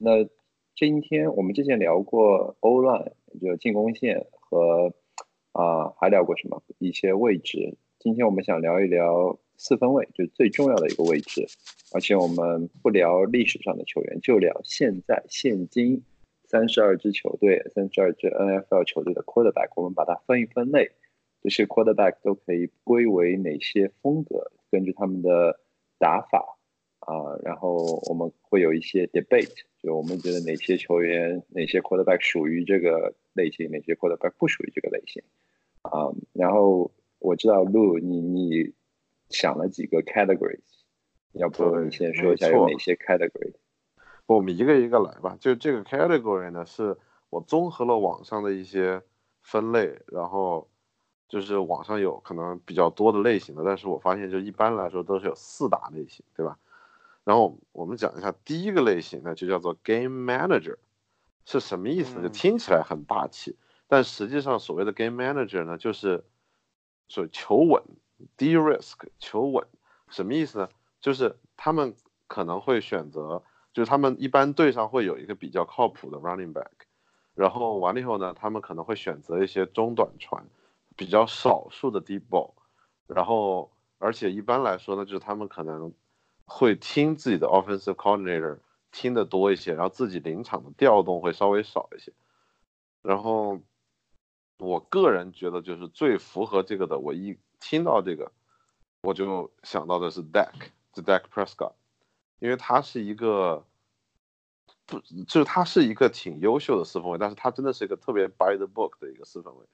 那今天我们之前聊过欧乱，就进攻线和啊还聊过什么一些位置。今天我们想聊一聊四分卫，就最重要的一个位置。而且我们不聊历史上的球员，就聊现在现今三十二支球队、三十二支 NFL 球队的 quarterback，我们把它分一分类，这些 quarterback 都可以归为哪些风格？根据他们的打法。啊，然后我们会有一些 debate，就我们觉得哪些球员、哪些 quarterback 属于这个类型，哪些 quarterback 不属于这个类型。啊，然后我知道路，你你想了几个 categories，要不你先说一下有哪些 category？我们一个一个来吧。就这个 category 呢，是我综合了网上的一些分类，然后就是网上有可能比较多的类型的，但是我发现就一般来说都是有四大类型，对吧？然后我们讲一下第一个类型呢，就叫做 game manager，是什么意思呢？就听起来很霸气，但实际上所谓的 game manager 呢，就是所求稳，低 risk 求稳，什么意思呢？就是他们可能会选择，就是他们一般队上会有一个比较靠谱的 running back，然后完了以后呢，他们可能会选择一些中短传，比较少数的 deep ball，然后而且一般来说呢，就是他们可能。会听自己的 offensive coordinator 听的多一些，然后自己临场的调动会稍微少一些。然后我个人觉得就是最符合这个的，我一听到这个，我就想到的是 d e c k 就 deck Prescott，因为他是一个不就是他是一个挺优秀的四分卫，但是他真的是一个特别 by the book 的一个四分卫，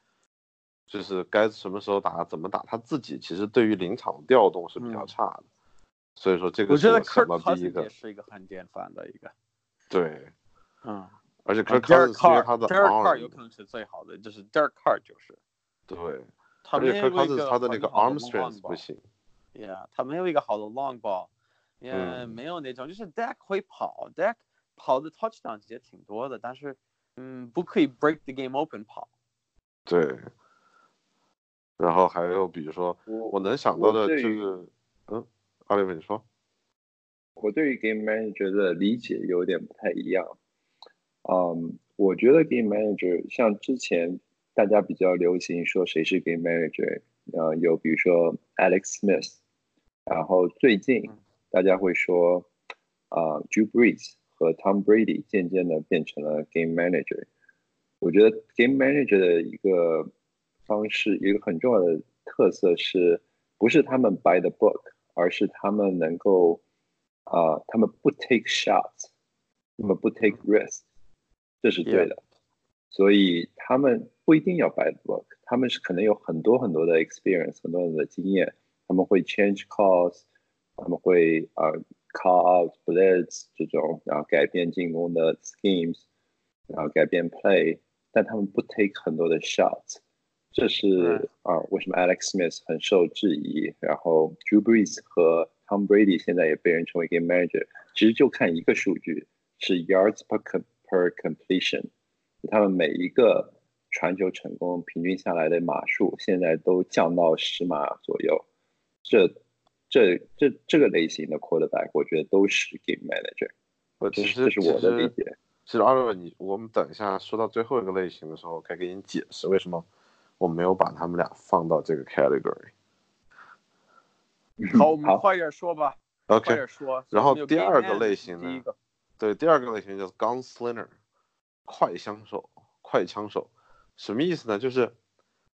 就是该什么时候打怎么打，他自己其实对于临场调动是比较差的。所以说这个我觉得想到第一个是一个很典范的一个，对，嗯，而且 Kirk Cousins 他的 arm 有可能是最好的，就是 Derek Carr 就是，对，而且 Kirk Cousins 他的那个 arm strength 不行，Yeah，他没有一个好的 long ball，也没有那种，就是 Dak 会跑，Dak 跑的 touchdown 也挺多的，但是嗯，不可以 break the game open 跑，对，然后还有比如说我能想到的就是，嗯。阿里文，你说，我对于 game manager 的理解有点不太一样。嗯，我觉得 game manager 像之前大家比较流行说谁是 game manager，呃，有比如说 Alex Smith，然后最近大家会说，啊，Drew Brees 和 Tom Brady 渐渐的变成了 game manager。我觉得 game manager 的一个方式，一个很重要的特色是，不是他们 by the book。而是他们能够，啊，他们不 take shots，他们不 take risk，这是对的。所以他们不一定要 by the book，他们是可能有很多很多的 experience，很多很多的经验。他们会 change calls，他们会啊 call out blitz 这种，然后改变进攻的 schemes，然后改变 play，但他们不 take 很多的 shots。这是啊，为什么 Alex Smith 很受质疑？然后 Drew Brees 和 Tom Brady 现在也被人称为 Game Manager。其实就看一个数据，是 Yards per per completion，他们每一个传球成功平均下来的码数，现在都降到十码左右。这这这这个类型的 Quarterback，我觉得都是 Game Manager。我其实这是我的理解。其实阿乐，你我们等一下说到最后一个类型的时候，可以给你解释为什么。我没有把他们俩放到这个 category。好，我们快点说吧。OK。快点说。然后第二个类型呢？对，第二个类型叫 gunslinger，快枪手，快枪手，什么意思呢？就是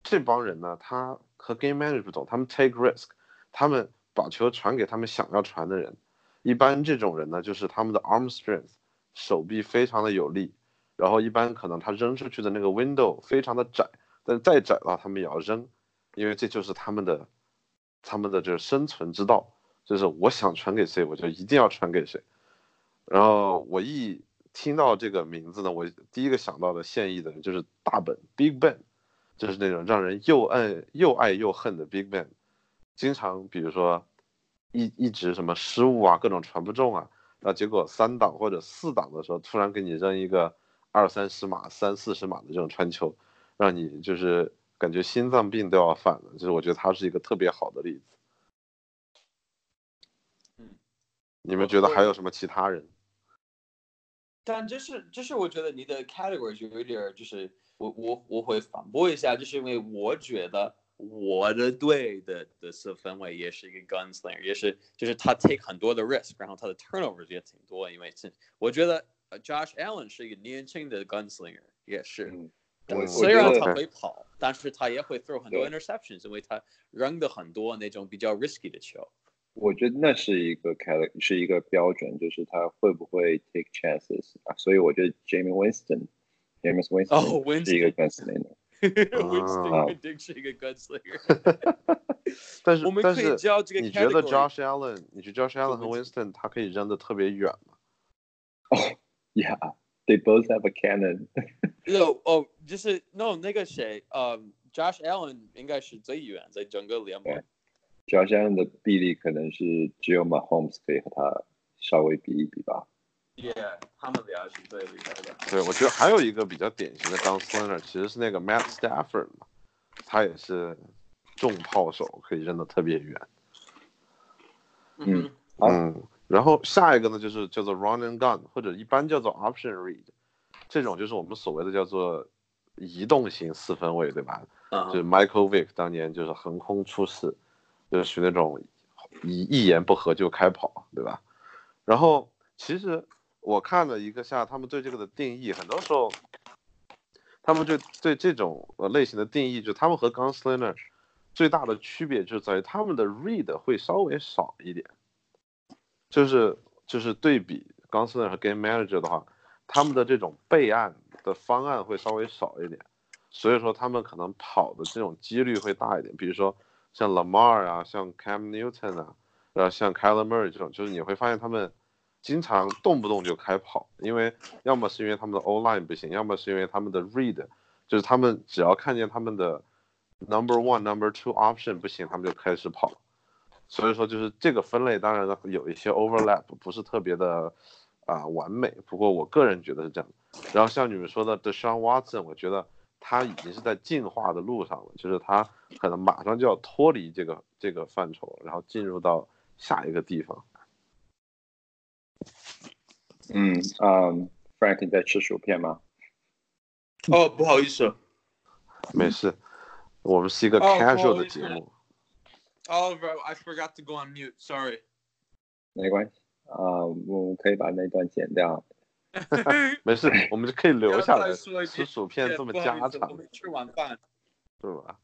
这帮人呢，他和 game manager 不同，他们 take risk，他们把球传给他们想要传的人。一般这种人呢，就是他们的 arm strength，手臂非常的有力，然后一般可能他扔出去的那个 window 非常的窄。但再窄了，他们也要扔，因为这就是他们的，他们的这个生存之道，就是我想传给谁，我就一定要传给谁。然后我一听到这个名字呢，我第一个想到的现役的人就是大本 Big Ben，就是那种让人又爱又爱又恨的 Big Ben，经常比如说一一直什么失误啊，各种传不中啊，那结果三档或者四档的时候，突然给你扔一个二三十码、三四十码的这种传球。让你就是感觉心脏病都要犯了，就是我觉得他是一个特别好的例子。嗯，你们觉得还有什么其他人？但这是这是我觉得你的 category 就有点儿就是我我我会反驳一下，就是因为我觉得我的队的的四分卫也是一个 gunslinger，也是就是他 take 很多的 risk，然后他的 turnovers 也挺多，因为是我觉得呃 Josh Allen 是一个年轻的 gunslinger，也是。虽然他会跑，但是他也会 throw 很多 interceptions，因为他扔的很多那种比较 risky 的球。我觉得那是一个 cat 是一个标准，就是他会不会 take chances 啊？所以我觉得 Jamie Winston，James 哦 Winston 是一个 Winston gunslinger。Winston 啊肯定是一个 gunslinger。但是我们可以但是叫这个你觉得 Josh Allen，你觉得 Josh Allen 和 Winston Winston 他可以扔的特别远吗？Yeah，they both have a cannon 有哦，就是 no 那个谁，呃，Josh Allen 应该是最远在整个联盟对。Josh Allen 的臂力可能是只有 Mahomes 可以和他稍微比一比吧。Yeah，他们俩是最厉害的。对，我觉得还有一个比较典型的 gunslinger 其实是那个 Matt Stafford 嘛，他也是重炮手，可以扔的特别远。嗯好嗯，然后下一个呢，就是叫做 run and gun，或者一般叫做 option read，这种就是我们所谓的叫做移动型四分卫，对吧？嗯就是 Michael Vick 当年就是横空出世，就是属于那种一一言不合就开跑，对吧？然后其实我看了一个下他们对这个的定义，很多时候他们就对这种呃类型的定义，就他们和 Gunslinger 最大的区别就在于他们的 read 会稍微少一点，就是就是对比 Gunslinger 和 Game Manager 的话，他们的这种备案的方案会稍微少一点。所以说他们可能跑的这种几率会大一点，比如说像 Lamar 啊，像 Cam Newton 啊，然后像 Kyler Murray 这种，就是你会发现他们经常动不动就开跑，因为要么是因为他们的 online 不行，要么是因为他们的 read，就是他们只要看见他们的 number one、number two option 不行，他们就开始跑。所以说就是这个分类，当然了有一些 overlap，不是特别的啊、完美，不过我个人觉得是这样。然后像你们说的 Deshaun Watson，我觉得他已经是在进化的路上了，就是他可能马上就要脱离这个这个范畴，然后进入到下一个地方。嗯嗯，Frank 你在吃薯片吗？哦，不好意思没事，我们是一个 casual 的节目。，Oliver，I forgot to go on mute，sorry。没关系啊、我们可以把那段剪掉。没事，我们就可以留下来吃薯片这么家常我，们吃晚饭。对吧？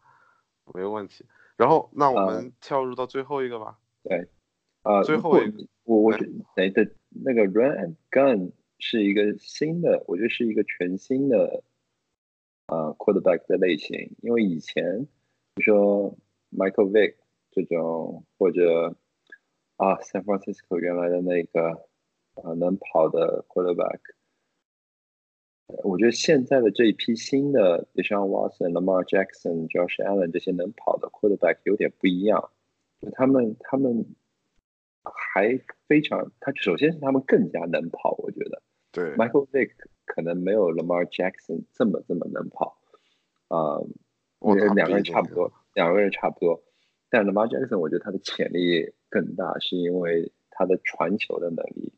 没问题。然后那我呃们跳入到最后一个吧。对，呃，最后一个我我觉的那个 Run and Gun 是一个新的，我觉得是一个全新的呃 quarterback 的类型，因为以前比如说 Michael Vick 这种或者啊 San Francisco 原来的那个呃能跑的 quarterback。呃我觉得现在的这一批新的 Deshaun Watson、Lamar Jackson、Josh Allen 这些能跑的 quarterback 有点不一样，就他们他们还非常，他首先是他们更加能跑，我觉得对 Michael Vick 可能没有 Lamar Jackson 这么这么能跑，啊、我觉得两个人差不多，两个人差不多，但 Lamar Jackson 我觉得他的潜力更大，是因为他的传球的能力，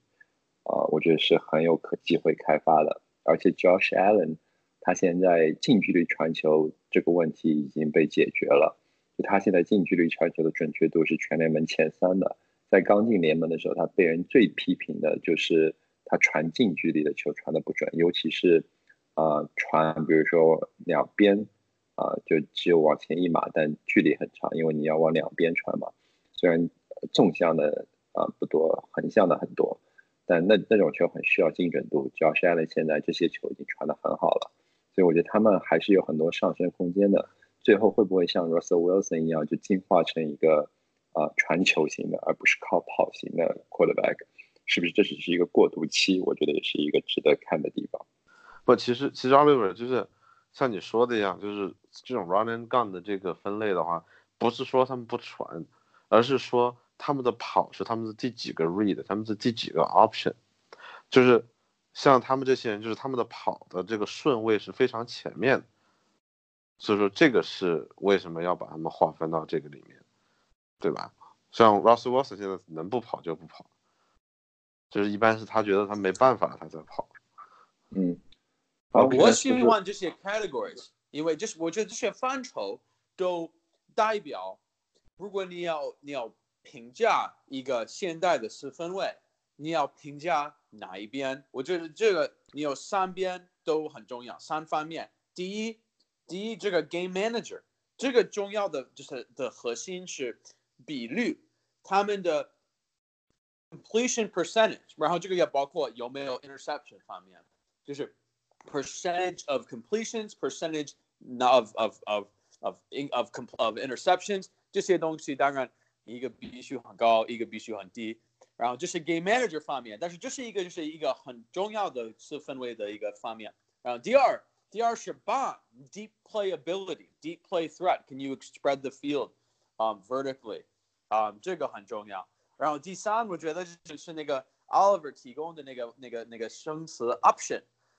啊、我觉得是很有可机会开发的。而且 Josh Allen 他现在近距离传球这个问题已经被解决了，就他现在近距离传球的准确度是全联盟前三的。在刚进联盟的时候，他被人最批评的就是他传近距离的球传的不准，尤其是呃传，比如说两边啊、就只有往前一码，但距离很长，因为你要往两边传嘛。虽然纵向的啊、不多，横向的很多，但那那种球很需要精准度。Josh Allen 现在这些球已经传得很好了，所以我觉得他们还是有很多上升空间的。最后会不会像 Russell Wilson 一样，就进化成一个啊、传球型的，而不是靠跑型的 quarterback？是不是这只是一个过渡期？我觉得也是一个值得看的地方。不，其实其实 Oliver 就是像你说的一样，就是这种 run and gun 的这个分类的话，不是说他们不传，而是说他们的跑是他们的第几个 read，他们是第几个 option，就是像他们这些人，就是他们的跑的这个顺位是非常前面，所以说这个是为什么要把他们划分到这个里面，对吧？像 Russell Wilson 现在能不跑就不跑，就是一般是他觉得他没办法他才跑。嗯，好，我希望这些 categories，因为就是我觉得这些范畴都代表，如果你要你要评价一个现代的四分位，你要评价哪一边？我觉得这个你有三边都很重要，三方面。第一，第一这个 game manager 这个重要的就是的核心是比率，他们的 completion percentage，然后这个也包括有没有 interception 方面，就是 percentage of completions，percentage of of of of of of interceptions 这些东西，当然一个必须很高，一个必须很低。然后这是 game manager 方面，但是这是一个就是一个很重要的四分位的一个方面。然后第二，第二是 bond deep play ability，deep play threat，can you spread the field um vertically，啊、um, 这个很重要。然后第三，我觉得就是那个 Oliver 提供的那个那个那个生词 option，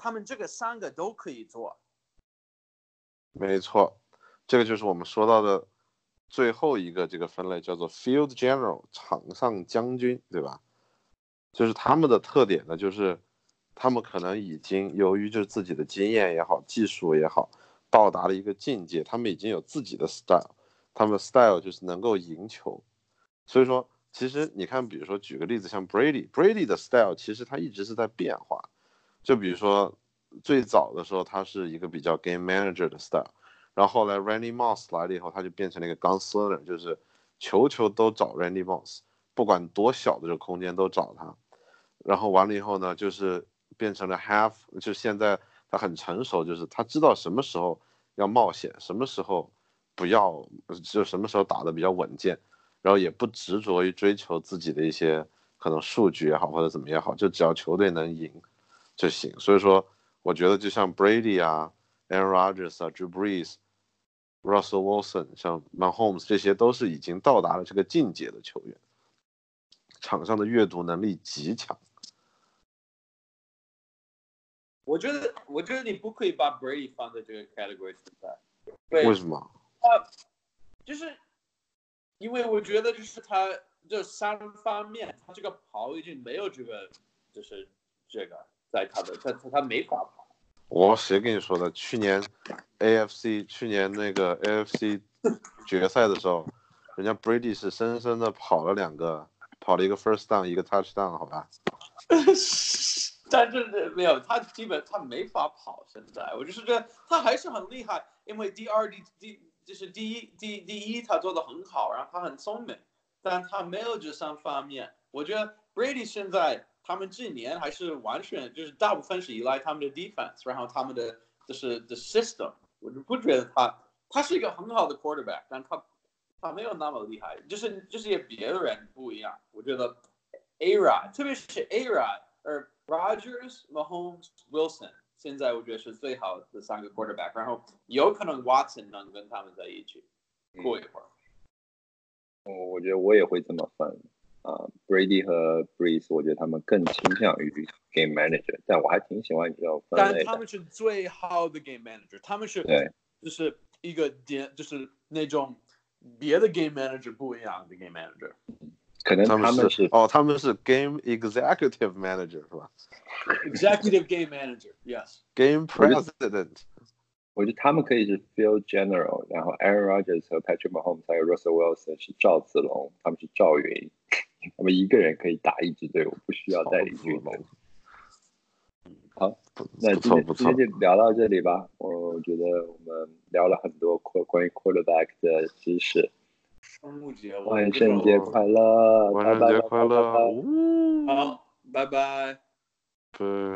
他们这个三个都可以做。没错，这个就是我们说到的最后一个这个分类，叫做 Field General，场上将军，对吧？就是他们的特点呢，就是他们可能已经由于就是自己的经验也好，技术也好，到达了一个境界，他们已经有自己的 style，他们 style 就是能够赢球。所以说，其实你看，比如说举个例子，像 Brady，Brady 的 style 其实他一直是在变化。就比如说最早的时候，他是一个比较 game manager 的 style，然后后来 Randy Moss 来了以后，他就变成了一个钢丝人就是球球都找 Randy Moss，不管多小的这个空间都找他。然后完了以后呢，就是变成了 half，就现在他很成熟，就是他知道什么时候要冒险，什么时候不要，就什么时候打的比较稳健。然后也不执着于追求自己的一些可能数据也好或者怎么也好，就只要球队能赢就行。所以说，我觉得就像 Brady 啊、Aaron Rodgers 啊、Drew Brees、Russell Wilson、像 Mahomes 这些都是已经到达了这个境界的球员，场上的阅读能力极强。我觉得，我觉得你不可以把 Brady 放在这个 category 存在。为什么？啊，就是。因为我觉得就是他这三方面，他这个跑已经没有这个，就是这个在他的他他没法跑。我谁跟你说的？去年 AFC 去年那个 AFC 决赛的时候，人家 Brady 是深深的跑了两个，跑了一个 first down，一个 touchdown，好吧？但是没有，他基本他没法跑。现在我就是觉得他还是很厉害，因为第二第第。就是第一，第第一，他做的很好，然后他很聪明，但他没有这三方面。我觉得 Brady 现在他们近年还是完全就是大部分是依赖他们的 defense，然后他们的就是 the system。我就不觉得他他是一个很好的 quarterback，但他他没有那么厉害。就是就是也别的人不一样。我觉得 A Rod，特别是 A Rod，呃 Rogers、Mahomes、Wilson。现在我觉得是最好的三个 quarterback，然后有可能 Watson 能跟他们在一起过一会儿。我我觉得我也会这么分啊，Brady 和 Breeze，我觉得他们更倾向于 game manager，但我还挺喜欢这种分类的。但他们是最好的 game manager，他们是对，就是一个点，就是那种别的 game manager 不一样的 game manager。可能他们是哦，他们是 game executive manager 是吧？Executive game manager, yes. Game president. 我觉得他们可以是 field general，然后 Aaron Rodgers 和 Patrick Mahomes 还有 Russell Wilson 是赵子龙，他们是赵云， 他们一个人可以打一支队伍，不需要带领军队。好，那今天今天就聊到这里吧。我觉得我们聊了很多关关于 quarterback 的知识。万圣节快乐！万圣节快乐！好，拜拜。对。